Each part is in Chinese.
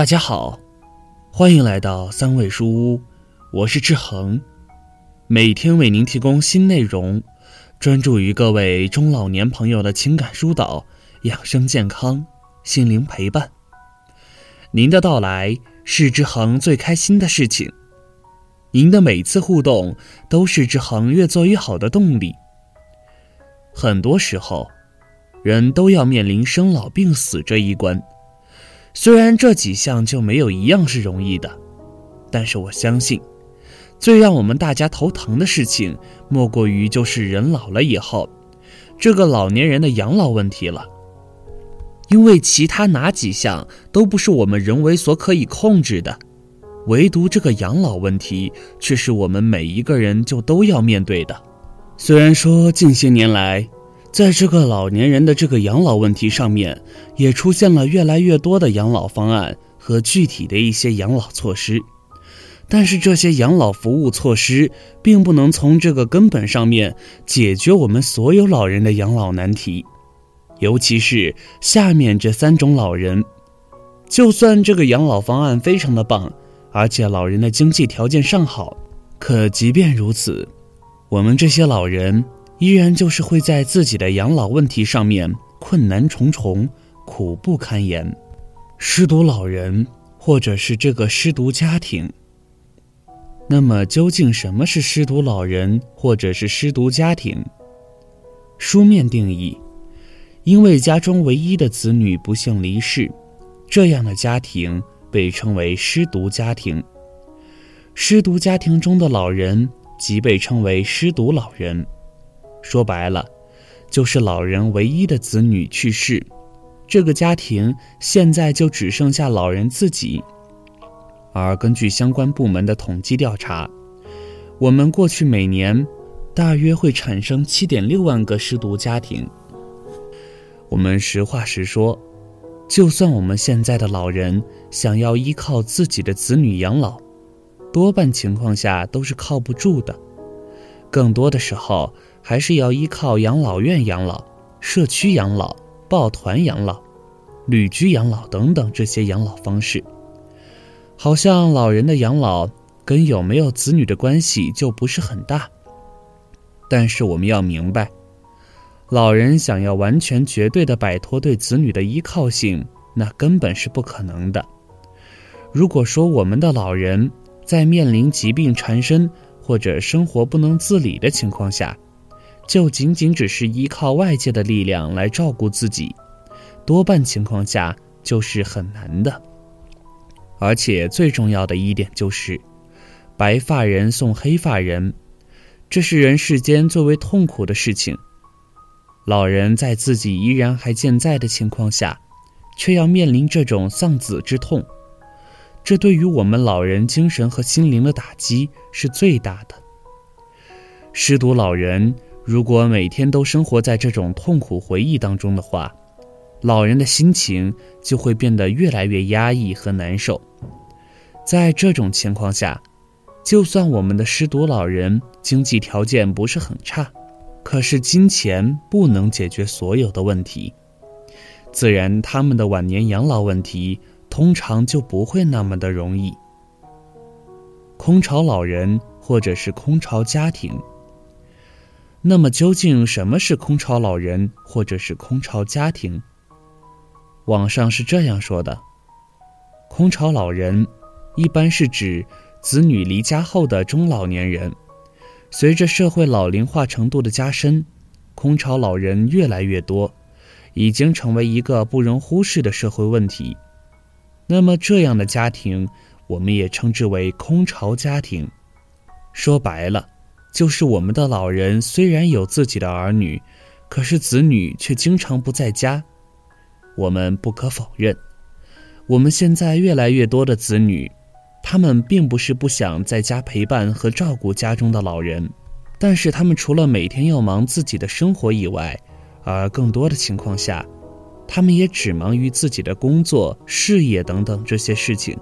大家好，欢迎来到三味书屋，我是志恒，每天为您提供新内容，专注于各位中老年朋友的情感疏导、养生健康、心灵陪伴。您的到来是志恒最开心的事情，您的每次互动都是志恒越做越好的动力。很多时候，人都要面临生老病死这一关。虽然这几项就没有一样是容易的，但是我相信，最让我们大家头疼的事情，莫过于就是人老了以后，这个老年人的养老问题了。因为其他哪几项都不是我们人为所可以控制的，唯独这个养老问题却是我们每一个人就都要面对的。虽然说近些年来，在这个老年人的这个养老问题上面，也出现了越来越多的养老方案和具体的一些养老措施，但是这些养老服务措施并不能从这个根本上面解决我们所有老人的养老难题，尤其是下面这三种老人，就算这个养老方案非常的棒，而且老人的经济条件尚好，可即便如此，我们这些老人。依然就是会在自己的养老问题上面困难重重、苦不堪言。失独老人，或者是这个失独家庭。那么，究竟什么是失独老人，或者是失独家庭？书面定义：因为家中唯一的子女不幸离世，这样的家庭被称为失独家庭。失独家庭中的老人，即被称为失独老人。说白了，就是老人唯一的子女去世，这个家庭现在就只剩下老人自己。而根据相关部门的统计调查，我们过去每年大约会产生七点六万个失独家庭。我们实话实说，就算我们现在的老人想要依靠自己的子女养老，多半情况下都是靠不住的，更多的时候。还是要依靠养老院养老、社区养老、抱团养老、旅居养老等等这些养老方式。好像老人的养老跟有没有子女的关系就不是很大。但是我们要明白，老人想要完全绝对的摆脱对子女的依靠性，那根本是不可能的。如果说我们的老人在面临疾病缠身或者生活不能自理的情况下，就仅仅只是依靠外界的力量来照顾自己，多半情况下就是很难的。而且最重要的一点就是，白发人送黑发人，这是人世间最为痛苦的事情。老人在自己依然还健在的情况下，却要面临这种丧子之痛，这对于我们老人精神和心灵的打击是最大的。失独老人。如果每天都生活在这种痛苦回忆当中的话，老人的心情就会变得越来越压抑和难受。在这种情况下，就算我们的失独老人经济条件不是很差，可是金钱不能解决所有的问题，自然他们的晚年养老问题通常就不会那么的容易。空巢老人或者是空巢家庭。那么究竟什么是空巢老人或者是空巢家庭？网上是这样说的：空巢老人一般是指子女离家后的中老年人。随着社会老龄化程度的加深，空巢老人越来越多，已经成为一个不容忽视的社会问题。那么这样的家庭，我们也称之为空巢家庭。说白了。就是我们的老人虽然有自己的儿女，可是子女却经常不在家。我们不可否认，我们现在越来越多的子女，他们并不是不想在家陪伴和照顾家中的老人，但是他们除了每天要忙自己的生活以外，而更多的情况下，他们也只忙于自己的工作、事业等等这些事情。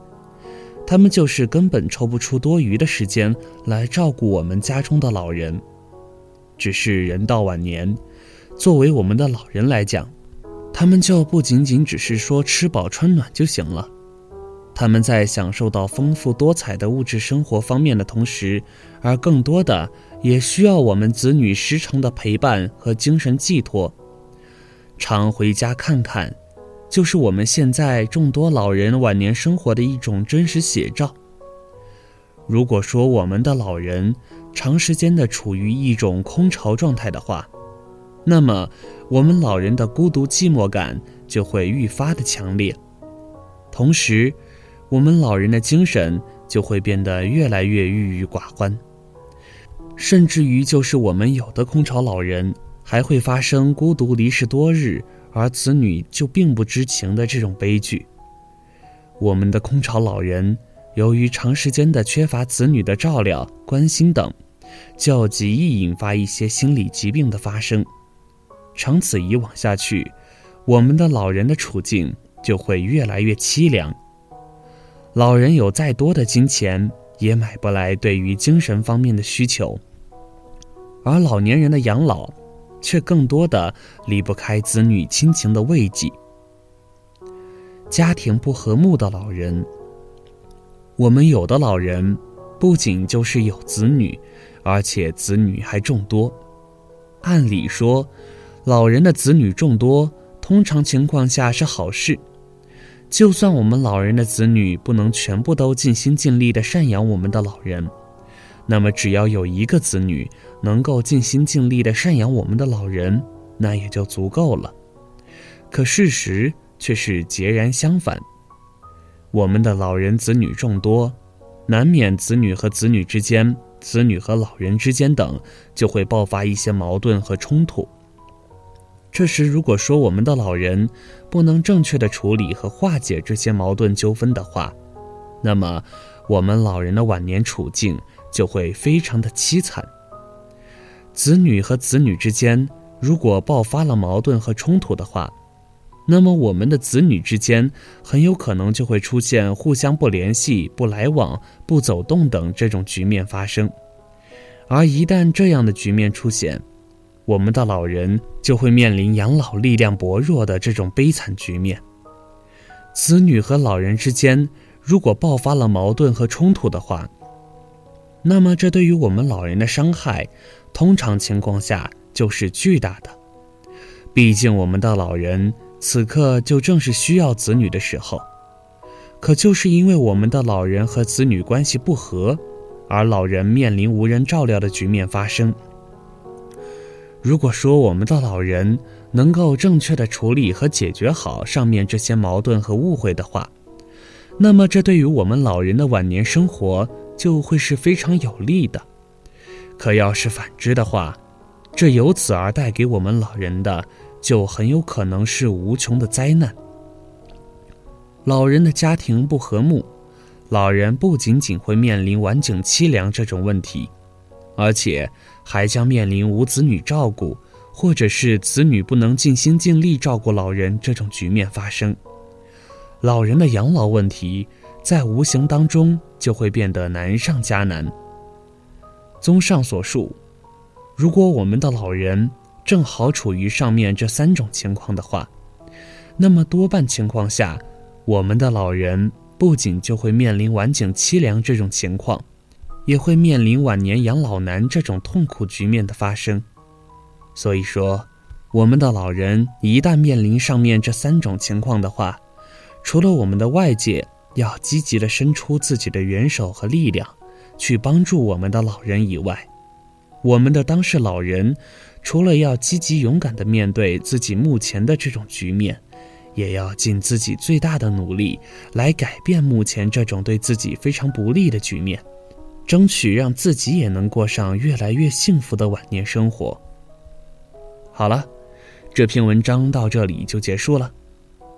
他们就是根本抽不出多余的时间来照顾我们家中的老人，只是人到晚年，作为我们的老人来讲，他们就不仅仅只是说吃饱穿暖就行了，他们在享受到丰富多彩的物质生活方面的同时，而更多的也需要我们子女时常的陪伴和精神寄托。常回家看看，就是我们现在众多老人晚年生活的一种真实写照。如果说我们的老人长时间的处于一种空巢状态的话，那么我们老人的孤独寂寞感就会愈发的强烈，同时，我们老人的精神就会变得越来越郁郁寡欢，甚至于就是我们有的空巢老人还会发生孤独离世多日，而子女就并不知情的这种悲剧。我们的空巢老人。由于长时间的缺乏子女的照料、关心等，就极易引发一些心理疾病的发生。长此以往下去，我们的老人的处境就会越来越凄凉。老人有再多的金钱，也买不来对于精神方面的需求，而老年人的养老，却更多的离不开子女亲情的慰藉。家庭不和睦的老人。我们有的老人，不仅就是有子女，而且子女还众多。按理说，老人的子女众多，通常情况下是好事。就算我们老人的子女不能全部都尽心尽力地赡养我们的老人，那么只要有一个子女能够尽心尽力地赡养我们的老人，那也就足够了。可事实却是截然相反。我们的老人子女众多，难免子女和子女之间、子女和老人之间等就会爆发一些矛盾和冲突。这时，如果说我们的老人不能正确的处理和化解这些矛盾纠纷的话，那么我们老人的晚年处境就会非常的凄惨。子女和子女之间如果爆发了矛盾和冲突的话，那么，我们的子女之间很有可能就会出现互相不联系、不来往、不走动等这种局面发生。而一旦这样的局面出现，我们的老人就会面临养老力量薄弱的这种悲惨局面。子女和老人之间如果爆发了矛盾和冲突的话，那么这对于我们老人的伤害，通常情况下就是巨大的。毕竟，我们的老人。此刻就正是需要子女的时候，可就是因为我们的老人和子女关系不和，而老人面临无人照料的局面发生。如果说我们的老人能够正确的处理和解决好上面这些矛盾和误会的话，那么这对于我们老人的晚年生活就会是非常有利的。可要是反之的话，这由此而带给我们老人的。就很有可能是无穷的灾难。老人的家庭不和睦，老人不仅仅会面临晚景凄凉这种问题，而且还将面临无子女照顾，或者是子女不能尽心尽力照顾老人这种局面发生。老人的养老问题在无形当中就会变得难上加难。综上所述，如果我们的老人，正好处于上面这三种情况的话，那么多半情况下，我们的老人不仅就会面临晚景凄凉这种情况，也会面临晚年养老难这种痛苦局面的发生。所以说，我们的老人一旦面临上面这三种情况的话，除了我们的外界要积极的伸出自己的援手和力量，去帮助我们的老人以外，我们的当事老人。除了要积极勇敢地面对自己目前的这种局面，也要尽自己最大的努力来改变目前这种对自己非常不利的局面，争取让自己也能过上越来越幸福的晚年生活。好了，这篇文章到这里就结束了，